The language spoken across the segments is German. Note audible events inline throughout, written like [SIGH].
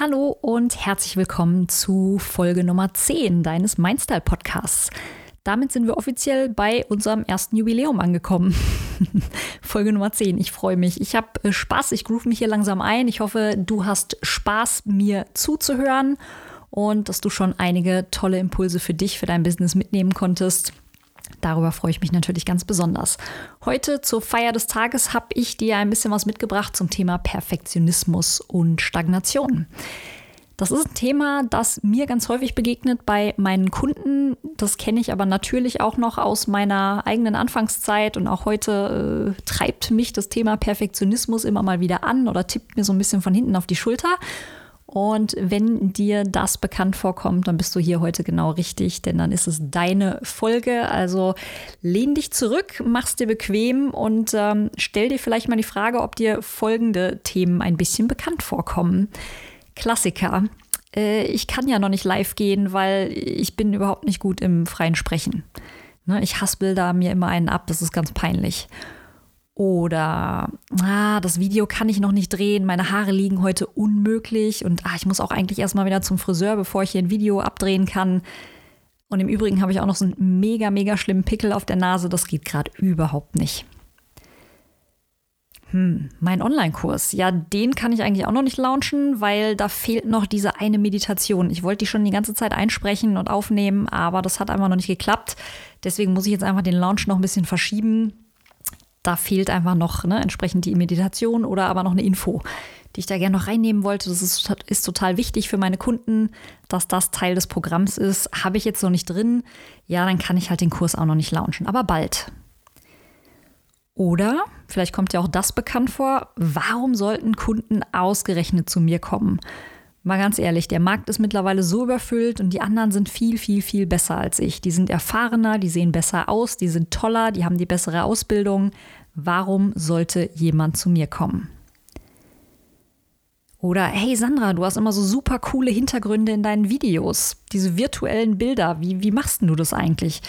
Hallo und herzlich willkommen zu Folge Nummer 10 deines Mindstyle Podcasts. Damit sind wir offiziell bei unserem ersten Jubiläum angekommen. [LAUGHS] Folge Nummer 10. Ich freue mich. Ich habe äh, Spaß. Ich groove mich hier langsam ein. Ich hoffe, du hast Spaß, mir zuzuhören und dass du schon einige tolle Impulse für dich, für dein Business mitnehmen konntest. Darüber freue ich mich natürlich ganz besonders. Heute zur Feier des Tages habe ich dir ein bisschen was mitgebracht zum Thema Perfektionismus und Stagnation. Das ist ein Thema, das mir ganz häufig begegnet bei meinen Kunden. Das kenne ich aber natürlich auch noch aus meiner eigenen Anfangszeit und auch heute äh, treibt mich das Thema Perfektionismus immer mal wieder an oder tippt mir so ein bisschen von hinten auf die Schulter. Und wenn dir das bekannt vorkommt, dann bist du hier heute genau richtig, denn dann ist es deine Folge. Also lehn dich zurück, mach's dir bequem und ähm, stell dir vielleicht mal die Frage, ob dir folgende Themen ein bisschen bekannt vorkommen. Klassiker. Äh, ich kann ja noch nicht live gehen, weil ich bin überhaupt nicht gut im freien Sprechen. Ne, ich haspel da mir immer einen ab, das ist ganz peinlich. Oder, ah, das Video kann ich noch nicht drehen, meine Haare liegen heute unmöglich und ah, ich muss auch eigentlich erstmal wieder zum Friseur, bevor ich hier ein Video abdrehen kann. Und im Übrigen habe ich auch noch so einen mega, mega schlimmen Pickel auf der Nase, das geht gerade überhaupt nicht. Hm, mein Online-Kurs, ja, den kann ich eigentlich auch noch nicht launchen, weil da fehlt noch diese eine Meditation. Ich wollte die schon die ganze Zeit einsprechen und aufnehmen, aber das hat einfach noch nicht geklappt. Deswegen muss ich jetzt einfach den Launch noch ein bisschen verschieben da fehlt einfach noch ne, entsprechend die Meditation oder aber noch eine Info, die ich da gerne noch reinnehmen wollte. Das ist, ist total wichtig für meine Kunden, dass das Teil des Programms ist. Habe ich jetzt noch nicht drin, ja, dann kann ich halt den Kurs auch noch nicht launchen, aber bald. Oder, vielleicht kommt ja auch das bekannt vor, warum sollten Kunden ausgerechnet zu mir kommen? Mal ganz ehrlich, der Markt ist mittlerweile so überfüllt und die anderen sind viel, viel, viel besser als ich. Die sind erfahrener, die sehen besser aus, die sind toller, die haben die bessere Ausbildung. Warum sollte jemand zu mir kommen? Oder hey Sandra, du hast immer so super coole Hintergründe in deinen Videos, diese virtuellen Bilder. Wie, wie machst du das eigentlich?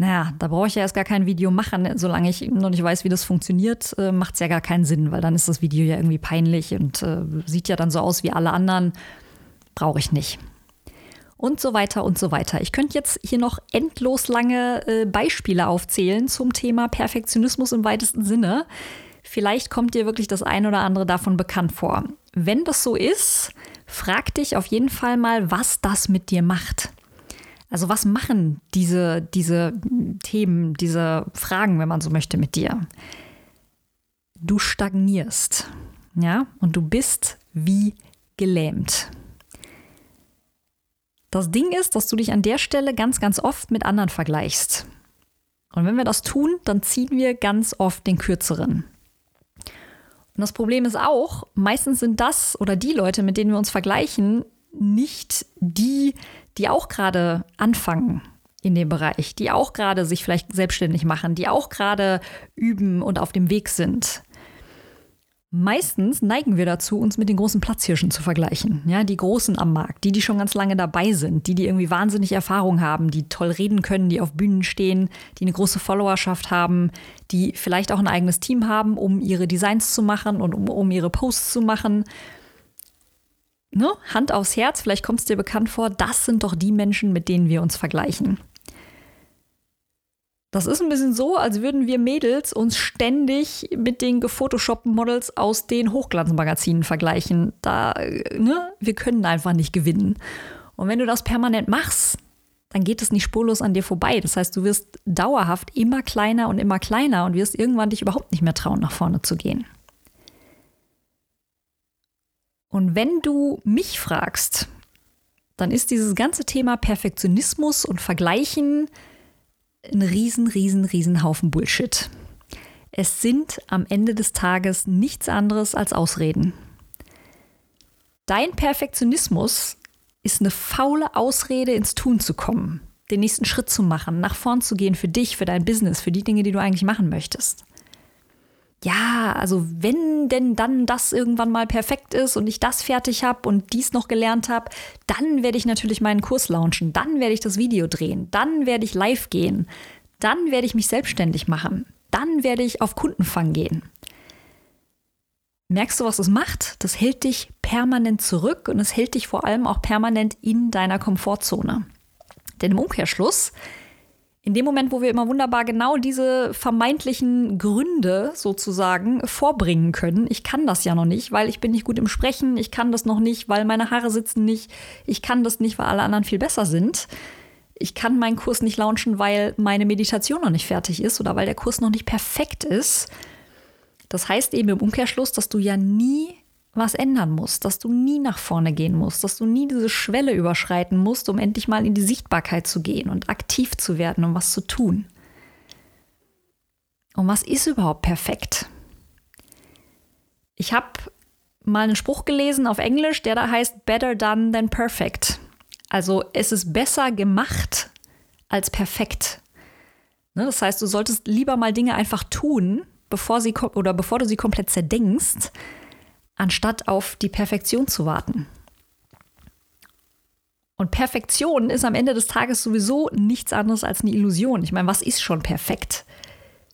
Naja, da brauche ich ja erst gar kein Video machen. Solange ich noch nicht weiß, wie das funktioniert, äh, macht es ja gar keinen Sinn, weil dann ist das Video ja irgendwie peinlich und äh, sieht ja dann so aus wie alle anderen. Brauche ich nicht. Und so weiter und so weiter. Ich könnte jetzt hier noch endlos lange äh, Beispiele aufzählen zum Thema Perfektionismus im weitesten Sinne. Vielleicht kommt dir wirklich das ein oder andere davon bekannt vor. Wenn das so ist, frag dich auf jeden Fall mal, was das mit dir macht. Also was machen diese, diese Themen, diese Fragen, wenn man so möchte, mit dir? Du stagnierst, ja, und du bist wie gelähmt. Das Ding ist, dass du dich an der Stelle ganz, ganz oft mit anderen vergleichst. Und wenn wir das tun, dann ziehen wir ganz oft den kürzeren. Und das Problem ist auch, meistens sind das oder die Leute, mit denen wir uns vergleichen, nicht die, die auch gerade anfangen in dem Bereich, die auch gerade sich vielleicht selbstständig machen, die auch gerade üben und auf dem Weg sind. Meistens neigen wir dazu, uns mit den großen Platzhirschen zu vergleichen. Ja, die Großen am Markt, die, die schon ganz lange dabei sind, die, die irgendwie wahnsinnig Erfahrung haben, die toll reden können, die auf Bühnen stehen, die eine große Followerschaft haben, die vielleicht auch ein eigenes Team haben, um ihre Designs zu machen und um, um ihre Posts zu machen ne, Hand aufs Herz, vielleicht kommt es dir bekannt vor, das sind doch die Menschen, mit denen wir uns vergleichen. Das ist ein bisschen so, als würden wir Mädels uns ständig mit den gefotoshoppten Models aus den Hochglanzmagazinen vergleichen. Da, ne, wir können einfach nicht gewinnen. Und wenn du das permanent machst, dann geht es nicht spurlos an dir vorbei. Das heißt, du wirst dauerhaft immer kleiner und immer kleiner und wirst irgendwann dich überhaupt nicht mehr trauen, nach vorne zu gehen. Und wenn du mich fragst, dann ist dieses ganze Thema Perfektionismus und Vergleichen ein riesen, riesen, riesen Haufen Bullshit. Es sind am Ende des Tages nichts anderes als Ausreden. Dein Perfektionismus ist eine faule Ausrede, ins Tun zu kommen, den nächsten Schritt zu machen, nach vorn zu gehen für dich, für dein Business, für die Dinge, die du eigentlich machen möchtest ja, also wenn denn dann das irgendwann mal perfekt ist und ich das fertig habe und dies noch gelernt habe, dann werde ich natürlich meinen Kurs launchen, dann werde ich das Video drehen, dann werde ich live gehen, dann werde ich mich selbstständig machen, dann werde ich auf Kundenfang gehen. Merkst du, was es macht? Das hält dich permanent zurück und es hält dich vor allem auch permanent in deiner Komfortzone. Denn im Umkehrschluss, in dem Moment, wo wir immer wunderbar genau diese vermeintlichen Gründe sozusagen vorbringen können, ich kann das ja noch nicht, weil ich bin nicht gut im Sprechen, ich kann das noch nicht, weil meine Haare sitzen nicht, ich kann das nicht, weil alle anderen viel besser sind. Ich kann meinen Kurs nicht launchen, weil meine Meditation noch nicht fertig ist oder weil der Kurs noch nicht perfekt ist. Das heißt eben im Umkehrschluss, dass du ja nie was ändern musst, dass du nie nach vorne gehen musst, dass du nie diese Schwelle überschreiten musst, um endlich mal in die Sichtbarkeit zu gehen und aktiv zu werden, um was zu tun. Und was ist überhaupt perfekt? Ich habe mal einen Spruch gelesen auf Englisch, der da heißt Better done than perfect. Also es ist besser gemacht als perfekt. Ne, das heißt, du solltest lieber mal Dinge einfach tun, bevor sie oder bevor du sie komplett zerdenkst, anstatt auf die Perfektion zu warten. Und Perfektion ist am Ende des Tages sowieso nichts anderes als eine Illusion. Ich meine, was ist schon perfekt?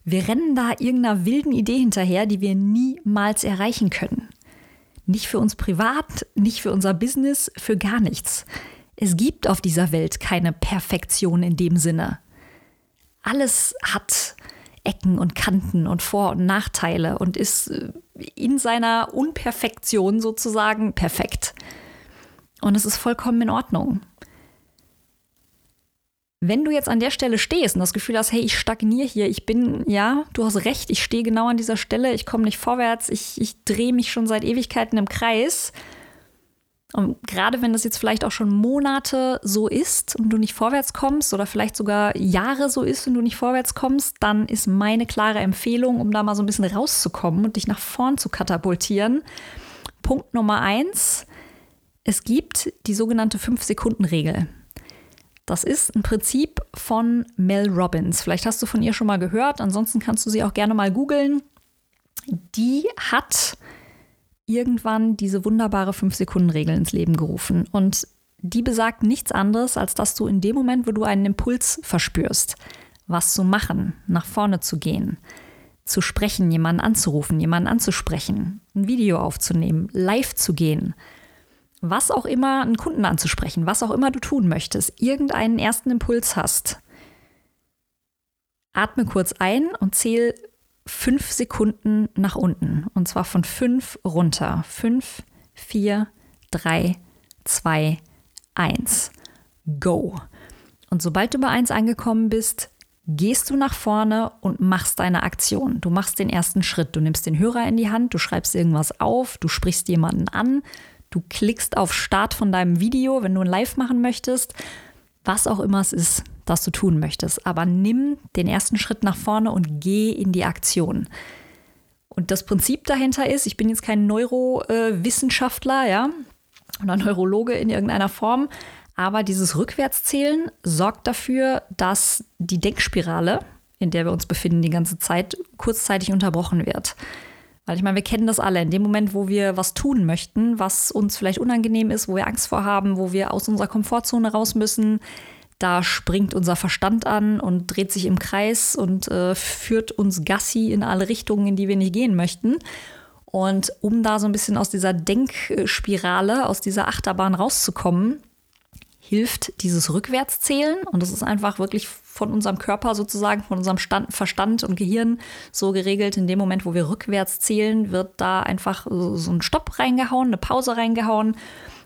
Wir rennen da irgendeiner wilden Idee hinterher, die wir niemals erreichen können. Nicht für uns privat, nicht für unser Business, für gar nichts. Es gibt auf dieser Welt keine Perfektion in dem Sinne. Alles hat Ecken und Kanten und Vor- und Nachteile und ist äh, in seiner Unperfektion sozusagen perfekt. Und es ist vollkommen in Ordnung. Wenn du jetzt an der Stelle stehst und das Gefühl hast, hey, ich stagniere hier, ich bin, ja, du hast recht, ich stehe genau an dieser Stelle, ich komme nicht vorwärts, ich, ich drehe mich schon seit Ewigkeiten im Kreis, und gerade wenn das jetzt vielleicht auch schon Monate so ist und du nicht vorwärts kommst oder vielleicht sogar Jahre so ist und du nicht vorwärts kommst, dann ist meine klare Empfehlung, um da mal so ein bisschen rauszukommen und dich nach vorn zu katapultieren. Punkt Nummer eins. Es gibt die sogenannte 5-Sekunden-Regel. Das ist ein Prinzip von Mel Robbins. Vielleicht hast du von ihr schon mal gehört, ansonsten kannst du sie auch gerne mal googeln. Die hat irgendwann diese wunderbare 5-Sekunden-Regel ins Leben gerufen. Und die besagt nichts anderes, als dass du in dem Moment, wo du einen Impuls verspürst, was zu machen, nach vorne zu gehen, zu sprechen, jemanden anzurufen, jemanden anzusprechen, ein Video aufzunehmen, live zu gehen, was auch immer, einen Kunden anzusprechen, was auch immer du tun möchtest, irgendeinen ersten Impuls hast. Atme kurz ein und zähl fünf Sekunden nach unten. Und zwar von fünf runter. Fünf, vier, drei, zwei, eins. Go. Und sobald du bei eins angekommen bist, gehst du nach vorne und machst deine Aktion. Du machst den ersten Schritt. Du nimmst den Hörer in die Hand, du schreibst irgendwas auf, du sprichst jemanden an, du klickst auf Start von deinem Video, wenn du ein Live machen möchtest. Was auch immer es ist das du tun möchtest. Aber nimm den ersten Schritt nach vorne und geh in die Aktion. Und das Prinzip dahinter ist, ich bin jetzt kein Neurowissenschaftler, ja, oder Neurologe in irgendeiner Form, aber dieses Rückwärtszählen sorgt dafür, dass die Denkspirale, in der wir uns befinden, die ganze Zeit kurzzeitig unterbrochen wird. Weil ich meine, wir kennen das alle. In dem Moment, wo wir was tun möchten, was uns vielleicht unangenehm ist, wo wir Angst vor haben, wo wir aus unserer Komfortzone raus müssen, da springt unser Verstand an und dreht sich im Kreis und äh, führt uns Gassi in alle Richtungen, in die wir nicht gehen möchten. Und um da so ein bisschen aus dieser Denkspirale, aus dieser Achterbahn rauszukommen, hilft dieses Rückwärtszählen. Und das ist einfach wirklich von unserem Körper sozusagen, von unserem Stand, Verstand und Gehirn so geregelt. In dem Moment, wo wir rückwärts zählen, wird da einfach so ein Stopp reingehauen, eine Pause reingehauen.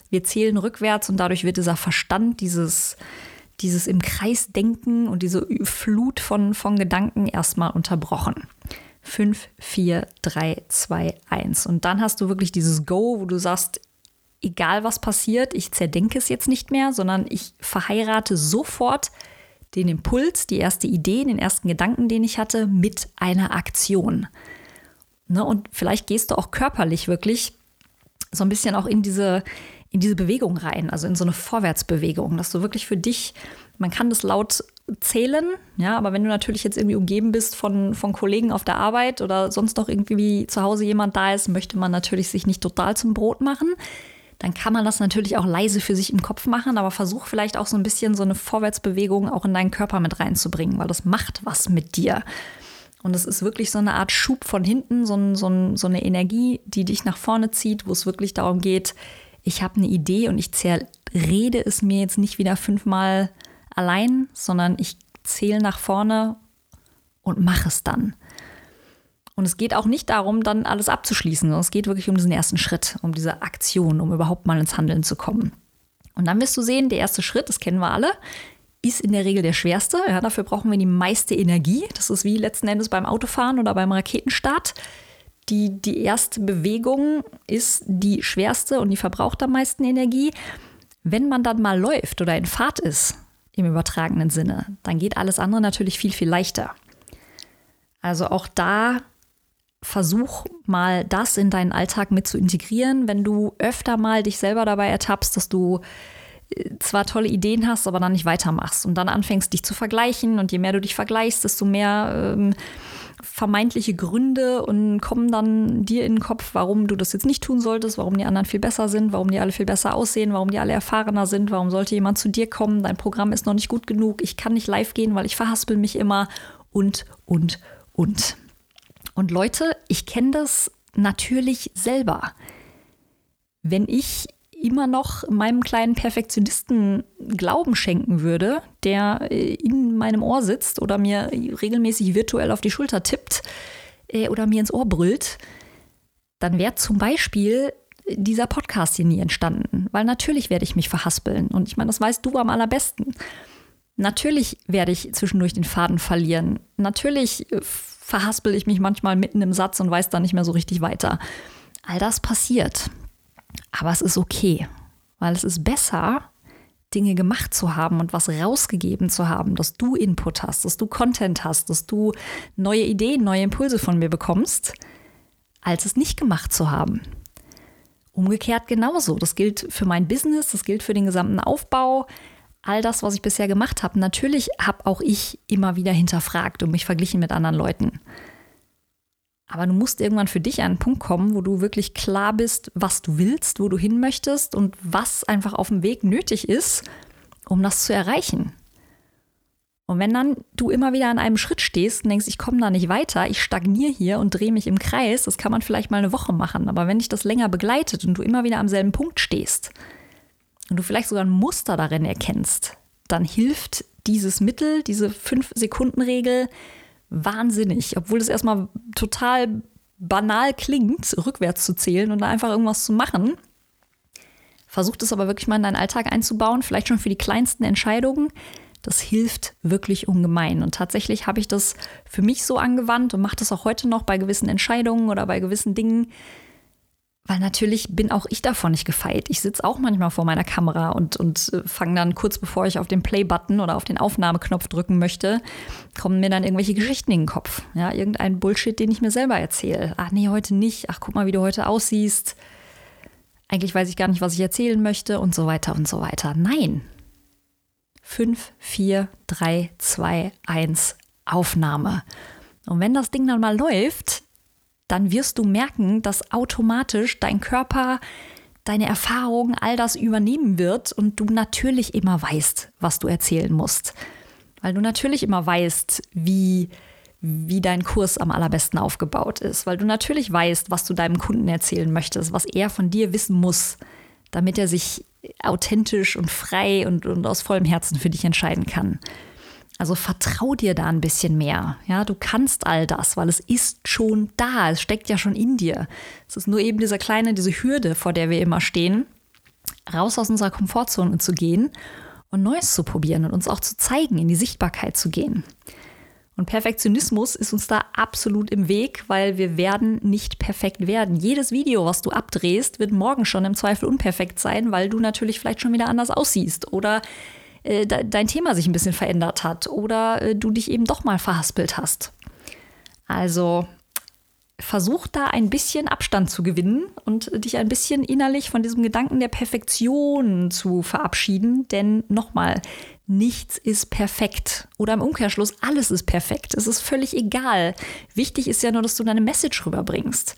Wir zählen rückwärts und dadurch wird dieser Verstand, dieses, dieses im Kreis denken und diese Flut von, von Gedanken erstmal unterbrochen. 5, 4, 3, 2, 1. Und dann hast du wirklich dieses Go, wo du sagst, egal was passiert, ich zerdenke es jetzt nicht mehr, sondern ich verheirate sofort den Impuls, die erste Idee, den ersten Gedanken, den ich hatte, mit einer Aktion. Ne, und vielleicht gehst du auch körperlich wirklich so ein bisschen auch in diese, in diese Bewegung rein, also in so eine Vorwärtsbewegung, dass du wirklich für dich, man kann das laut zählen, ja, aber wenn du natürlich jetzt irgendwie umgeben bist von, von Kollegen auf der Arbeit oder sonst noch irgendwie zu Hause jemand da ist, möchte man natürlich sich nicht total zum Brot machen. Dann kann man das natürlich auch leise für sich im Kopf machen, aber versuch vielleicht auch so ein bisschen so eine Vorwärtsbewegung auch in deinen Körper mit reinzubringen, weil das macht was mit dir. Und es ist wirklich so eine Art Schub von hinten, so, so, so eine Energie, die dich nach vorne zieht, wo es wirklich darum geht, ich habe eine Idee und ich rede es mir jetzt nicht wieder fünfmal allein, sondern ich zähle nach vorne und mache es dann. Und es geht auch nicht darum, dann alles abzuschließen, sondern es geht wirklich um diesen ersten Schritt, um diese Aktion, um überhaupt mal ins Handeln zu kommen. Und dann wirst du sehen, der erste Schritt, das kennen wir alle, ist in der Regel der schwerste. Ja, dafür brauchen wir die meiste Energie. Das ist wie letzten Endes beim Autofahren oder beim Raketenstart. Die, die erste Bewegung ist die schwerste und die verbraucht am meisten Energie. Wenn man dann mal läuft oder in Fahrt ist, im übertragenen Sinne, dann geht alles andere natürlich viel, viel leichter. Also auch da versuch mal das in deinen Alltag mit zu integrieren, wenn du öfter mal dich selber dabei ertappst, dass du äh, zwar tolle Ideen hast, aber dann nicht weitermachst und dann anfängst, dich zu vergleichen und je mehr du dich vergleichst, desto mehr ähm, vermeintliche Gründe und kommen dann dir in den Kopf, warum du das jetzt nicht tun solltest, warum die anderen viel besser sind, warum die alle viel besser aussehen, warum die alle erfahrener sind, warum sollte jemand zu dir kommen, dein Programm ist noch nicht gut genug, ich kann nicht live gehen, weil ich verhaspel mich immer und, und, und. Und Leute, ich kenne das natürlich selber. Wenn ich immer noch meinem kleinen Perfektionisten Glauben schenken würde, der äh, in meinem Ohr sitzt oder mir regelmäßig virtuell auf die Schulter tippt äh, oder mir ins Ohr brüllt, dann wäre zum Beispiel dieser Podcast hier nie entstanden. Weil natürlich werde ich mich verhaspeln. Und ich meine, das weißt du am allerbesten. Natürlich werde ich zwischendurch den Faden verlieren. Natürlich äh, verhaspel ich mich manchmal mitten im Satz und weiß dann nicht mehr so richtig weiter. All das passiert. Aber es ist okay, weil es ist besser, Dinge gemacht zu haben und was rausgegeben zu haben, dass du Input hast, dass du Content hast, dass du neue Ideen, neue Impulse von mir bekommst, als es nicht gemacht zu haben. Umgekehrt genauso. Das gilt für mein Business, das gilt für den gesamten Aufbau all das, was ich bisher gemacht habe, natürlich habe auch ich immer wieder hinterfragt und mich verglichen mit anderen Leuten. Aber du musst irgendwann für dich an einen Punkt kommen, wo du wirklich klar bist, was du willst, wo du hin möchtest und was einfach auf dem Weg nötig ist, um das zu erreichen. Und wenn dann du immer wieder an einem Schritt stehst und denkst, ich komme da nicht weiter, ich stagniere hier und drehe mich im Kreis, das kann man vielleicht mal eine Woche machen. Aber wenn dich das länger begleitet und du immer wieder am selben Punkt stehst, und du vielleicht sogar ein Muster darin erkennst, dann hilft dieses Mittel, diese 5-Sekunden-Regel wahnsinnig. Obwohl es erstmal total banal klingt, rückwärts zu zählen und da einfach irgendwas zu machen. Versuch es aber wirklich mal in deinen Alltag einzubauen, vielleicht schon für die kleinsten Entscheidungen. Das hilft wirklich ungemein. Und tatsächlich habe ich das für mich so angewandt und mache das auch heute noch bei gewissen Entscheidungen oder bei gewissen Dingen, weil natürlich bin auch ich davon nicht gefeit. Ich sitze auch manchmal vor meiner Kamera und, und äh, fange dann kurz bevor ich auf den Play-Button oder auf den Aufnahmeknopf drücken möchte, kommen mir dann irgendwelche Geschichten in den Kopf. Ja, irgendein Bullshit, den ich mir selber erzähle. Ach nee, heute nicht. Ach, guck mal, wie du heute aussiehst. Eigentlich weiß ich gar nicht, was ich erzählen möchte und so weiter und so weiter. Nein. 5, 4, 3, 2, 1, Aufnahme. Und wenn das Ding dann mal läuft, dann wirst du merken, dass automatisch dein Körper deine Erfahrungen, all das übernehmen wird und du natürlich immer weißt, was du erzählen musst. Weil du natürlich immer weißt, wie, wie dein Kurs am allerbesten aufgebaut ist. Weil du natürlich weißt, was du deinem Kunden erzählen möchtest, was er von dir wissen muss, damit er sich authentisch und frei und, und aus vollem Herzen für dich entscheiden kann. Also vertrau dir da ein bisschen mehr. Ja, du kannst all das, weil es ist schon da. Es steckt ja schon in dir. Es ist nur eben diese kleine, diese Hürde, vor der wir immer stehen, raus aus unserer Komfortzone zu gehen und Neues zu probieren und uns auch zu zeigen, in die Sichtbarkeit zu gehen. Und Perfektionismus ist uns da absolut im Weg, weil wir werden nicht perfekt werden. Jedes Video, was du abdrehst, wird morgen schon im Zweifel unperfekt sein, weil du natürlich vielleicht schon wieder anders aussiehst oder äh, dein Thema sich ein bisschen verändert hat oder äh, du dich eben doch mal verhaspelt hast. Also versuch da ein bisschen Abstand zu gewinnen und dich ein bisschen innerlich von diesem Gedanken der Perfektion zu verabschieden, denn nochmal, nichts ist perfekt oder im Umkehrschluss, alles ist perfekt. Es ist völlig egal. Wichtig ist ja nur, dass du deine Message rüberbringst.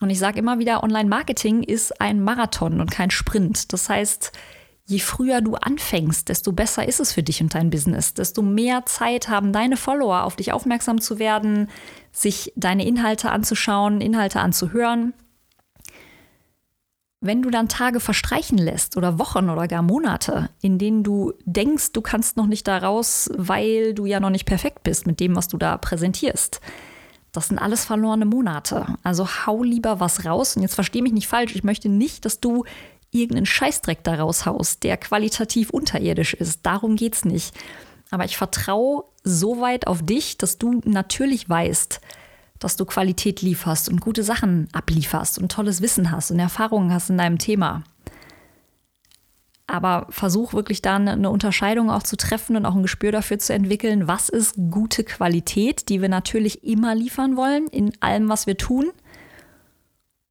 Und ich sage immer wieder, Online-Marketing ist ein Marathon und kein Sprint. Das heißt, Je früher du anfängst, desto besser ist es für dich und dein Business. Desto mehr Zeit haben deine Follower, auf dich aufmerksam zu werden, sich deine Inhalte anzuschauen, Inhalte anzuhören. Wenn du dann Tage verstreichen lässt oder Wochen oder gar Monate, in denen du denkst, du kannst noch nicht da raus, weil du ja noch nicht perfekt bist mit dem, was du da präsentierst, das sind alles verlorene Monate. Also hau lieber was raus. Und jetzt versteh mich nicht falsch. Ich möchte nicht, dass du irgendeinen Scheißdreck da raushaust, der qualitativ unterirdisch ist. Darum geht's nicht. Aber ich vertraue so weit auf dich, dass du natürlich weißt, dass du Qualität lieferst und gute Sachen ablieferst und tolles Wissen hast und Erfahrungen hast in deinem Thema. Aber versuch wirklich da eine Unterscheidung auch zu treffen und auch ein Gespür dafür zu entwickeln, was ist gute Qualität, die wir natürlich immer liefern wollen in allem, was wir tun.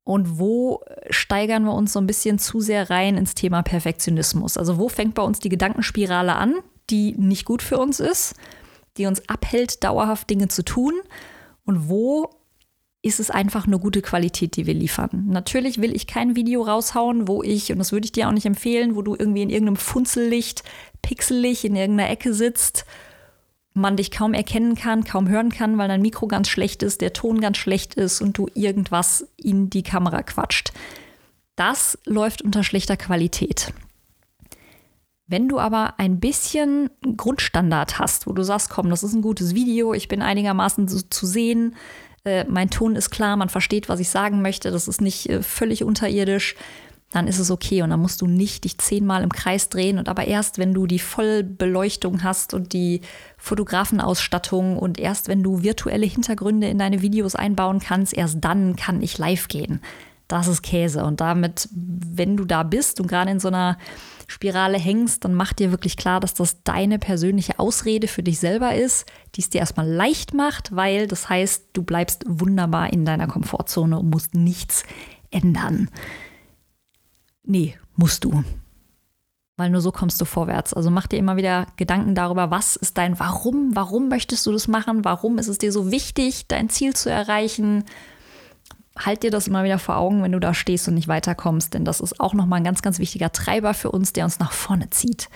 Und wo steigern wir uns so ein bisschen zu sehr rein ins Thema Perfektionismus? Also wo fängt bei uns die Gedankenspirale an, die nicht gut für uns ist, die uns abhält, dauerhaft Dinge zu tun? Und wo ist es einfach eine gute Qualität, die wir liefern. Natürlich will ich kein Video raushauen, wo ich, und das würde ich dir auch nicht empfehlen, wo du irgendwie in irgendeinem Funzellicht, pixelig in irgendeiner Ecke sitzt, man dich kaum erkennen kann, kaum hören kann, weil dein Mikro ganz schlecht ist, der Ton ganz schlecht ist und du irgendwas in die Kamera quatscht. Das läuft unter schlechter Qualität. Wenn du aber ein bisschen Grundstandard hast, wo du sagst, komm, das ist ein gutes Video, ich bin einigermaßen zu, zu sehen, äh, mein Ton ist klar, man versteht, was ich sagen möchte, das ist nicht äh, völlig unterirdisch, dann ist es okay und dann musst du nicht dich zehnmal im Kreis drehen und aber erst, wenn du die Vollbeleuchtung hast und die Fotografenausstattung und erst, wenn du virtuelle Hintergründe in deine Videos einbauen kannst, erst dann kann ich live gehen. Das ist Käse und damit, wenn du da bist und gerade in so einer Spirale hängst, dann mach dir wirklich klar, dass das deine persönliche Ausrede für dich selber ist, die es dir erstmal leicht macht, weil das heißt, du bleibst wunderbar in deiner Komfortzone und musst nichts ändern. Nee, musst du. Weil nur so kommst du vorwärts. Also mach dir immer wieder Gedanken darüber, was ist dein Warum? Warum möchtest du das machen? Warum ist es dir so wichtig, dein Ziel zu erreichen? halt dir das immer wieder vor Augen, wenn du da stehst und nicht weiterkommst, denn das ist auch nochmal ein ganz, ganz wichtiger Treiber für uns, der uns nach vorne zieht.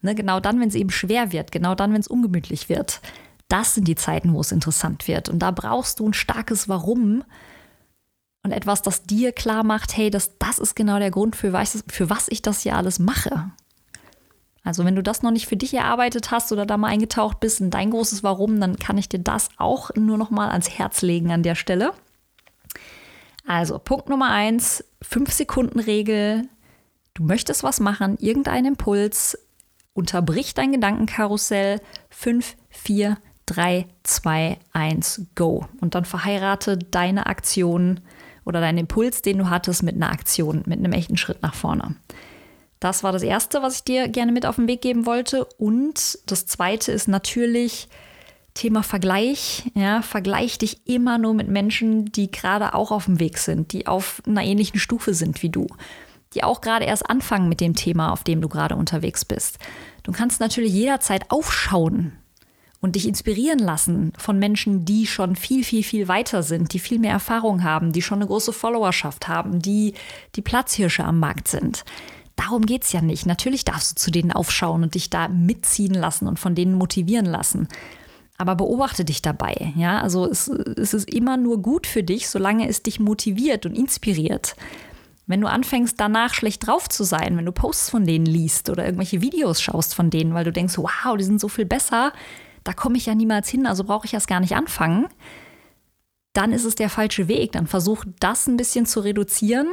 Ne, genau dann, wenn es eben schwer wird, genau dann, wenn es ungemütlich wird. Das sind die Zeiten, wo es interessant wird. Und da brauchst du ein starkes Warum und etwas, das dir klar macht, hey, das, das ist genau der Grund, für was, für was ich das hier alles mache. Also wenn du das noch nicht für dich erarbeitet hast oder da mal eingetaucht bist in dein großes Warum, dann kann ich dir das auch nur noch mal ans Herz legen an der Stelle. Also Punkt Nummer eins, 5-Sekunden-Regel. Du möchtest was machen, irgendein Impuls, unterbrich dein Gedankenkarussell. 5, 4, 3, 2, 1, go. Und dann verheirate deine Aktion oder deinen Impuls, den du hattest, mit einer Aktion, mit einem echten Schritt nach vorne. Das war das Erste, was ich dir gerne mit auf den Weg geben wollte. Und das Zweite ist natürlich, Thema Vergleich, ja, vergleich dich immer nur mit Menschen, die gerade auch auf dem Weg sind, die auf einer ähnlichen Stufe sind wie du, die auch gerade erst anfangen mit dem Thema, auf dem du gerade unterwegs bist. Du kannst natürlich jederzeit aufschauen und dich inspirieren lassen von Menschen, die schon viel, viel, viel weiter sind, die viel mehr Erfahrung haben, die schon eine große Followerschaft haben, die die Platzhirsche am Markt sind. Darum geht es ja nicht. Natürlich darfst du zu denen aufschauen und dich da mitziehen lassen und von denen motivieren lassen aber beobachte dich dabei. Ja, also es, es ist immer nur gut für dich, solange es dich motiviert und inspiriert. Wenn du anfängst, danach schlecht drauf zu sein, wenn du Posts von denen liest oder irgendwelche Videos schaust von denen, weil du denkst, wow, die sind so viel besser, da komme ich ja niemals hin, also brauche ich erst gar nicht anfangen, dann ist es der falsche Weg. Dann versuch das ein bisschen zu reduzieren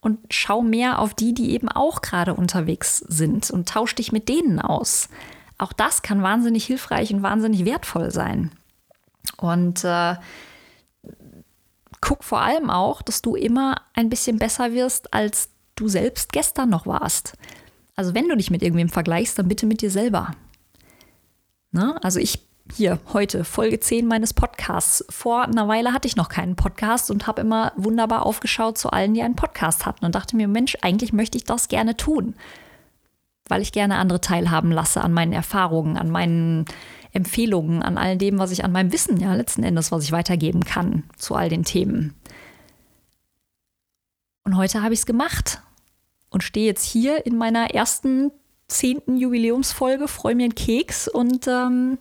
und schau mehr auf die, die eben auch gerade unterwegs sind und tausch dich mit denen aus auch das kann wahnsinnig hilfreich und wahnsinnig wertvoll sein. Und äh, guck vor allem auch, dass du immer ein bisschen besser wirst, als du selbst gestern noch warst. Also wenn du dich mit irgendwem vergleichst, dann bitte mit dir selber. Ne? Also ich hier heute Folge 10 meines Podcasts. Vor einer Weile hatte ich noch keinen Podcast und habe immer wunderbar aufgeschaut zu allen, die einen Podcast hatten und dachte mir, Mensch, eigentlich möchte ich das gerne tun weil ich gerne andere teilhaben lasse an meinen Erfahrungen, an meinen Empfehlungen, an all dem, was ich an meinem Wissen, ja, letzten Endes, was ich weitergeben kann zu all den Themen. Und heute habe ich es gemacht. und stehe jetzt hier in meiner ersten zehnten Jubiläumsfolge, freue mir einen Keks und ähm,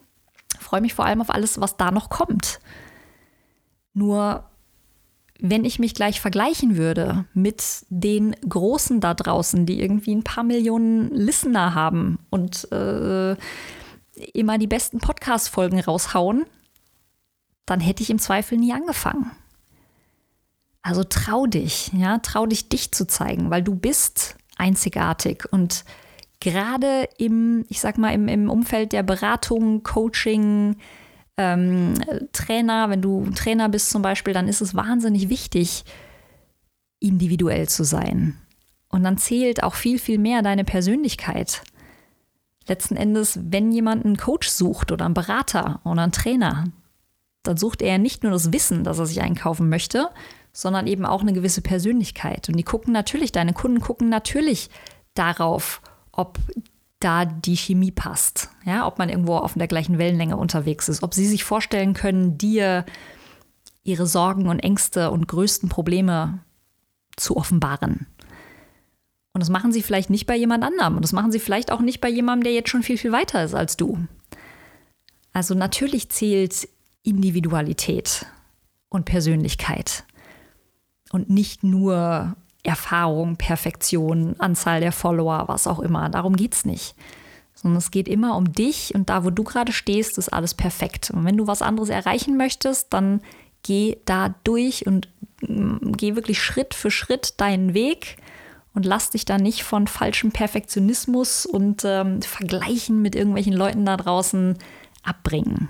freue mich vor allem auf alles, was da noch kommt. Nur wenn ich mich gleich vergleichen würde mit den Großen da draußen, die irgendwie ein paar Millionen Listener haben und äh, immer die besten Podcast-Folgen raushauen, dann hätte ich im Zweifel nie angefangen. Also trau dich, ja, trau dich, dich zu zeigen, weil du bist einzigartig und gerade im, ich sag mal, im, im Umfeld der Beratung, Coaching, ähm, Trainer, wenn du Trainer bist zum Beispiel, dann ist es wahnsinnig wichtig, individuell zu sein. Und dann zählt auch viel, viel mehr deine Persönlichkeit. Letzten Endes, wenn jemand einen Coach sucht oder einen Berater oder einen Trainer, dann sucht er nicht nur das Wissen, das er sich einkaufen möchte, sondern eben auch eine gewisse Persönlichkeit. Und die gucken natürlich, deine Kunden gucken natürlich darauf, ob da die Chemie passt, ja, ob man irgendwo auf der gleichen Wellenlänge unterwegs ist, ob sie sich vorstellen können, dir ihre Sorgen und Ängste und größten Probleme zu offenbaren. Und das machen sie vielleicht nicht bei jemand anderem und das machen sie vielleicht auch nicht bei jemandem, der jetzt schon viel, viel weiter ist als du. Also natürlich zählt Individualität und Persönlichkeit und nicht nur Erfahrung, Perfektion, Anzahl der Follower, was auch immer. Darum geht es nicht. Sondern es geht immer um dich und da, wo du gerade stehst, ist alles perfekt. Und wenn du was anderes erreichen möchtest, dann geh da durch und mm, geh wirklich Schritt für Schritt deinen Weg und lass dich da nicht von falschem Perfektionismus und ähm, Vergleichen mit irgendwelchen Leuten da draußen abbringen.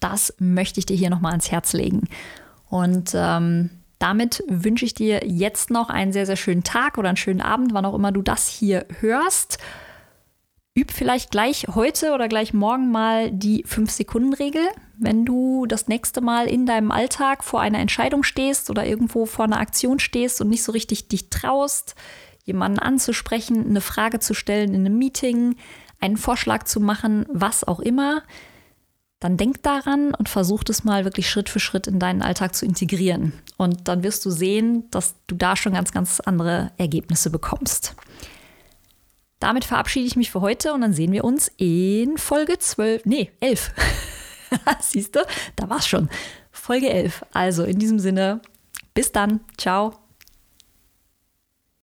Das möchte ich dir hier nochmal ans Herz legen. Und ähm, damit wünsche ich dir jetzt noch einen sehr, sehr schönen Tag oder einen schönen Abend, wann auch immer du das hier hörst. Üb vielleicht gleich heute oder gleich morgen mal die 5-Sekunden-Regel. Wenn du das nächste Mal in deinem Alltag vor einer Entscheidung stehst oder irgendwo vor einer Aktion stehst und nicht so richtig dich traust, jemanden anzusprechen, eine Frage zu stellen in einem Meeting, einen Vorschlag zu machen, was auch immer, dann denk daran und versuch das mal wirklich Schritt für Schritt in deinen Alltag zu integrieren. Und dann wirst du sehen, dass du da schon ganz, ganz andere Ergebnisse bekommst. Damit verabschiede ich mich für heute und dann sehen wir uns in Folge 12, nee, 11. [LAUGHS] Siehst du, da war's schon. Folge 11. Also in diesem Sinne, bis dann. Ciao.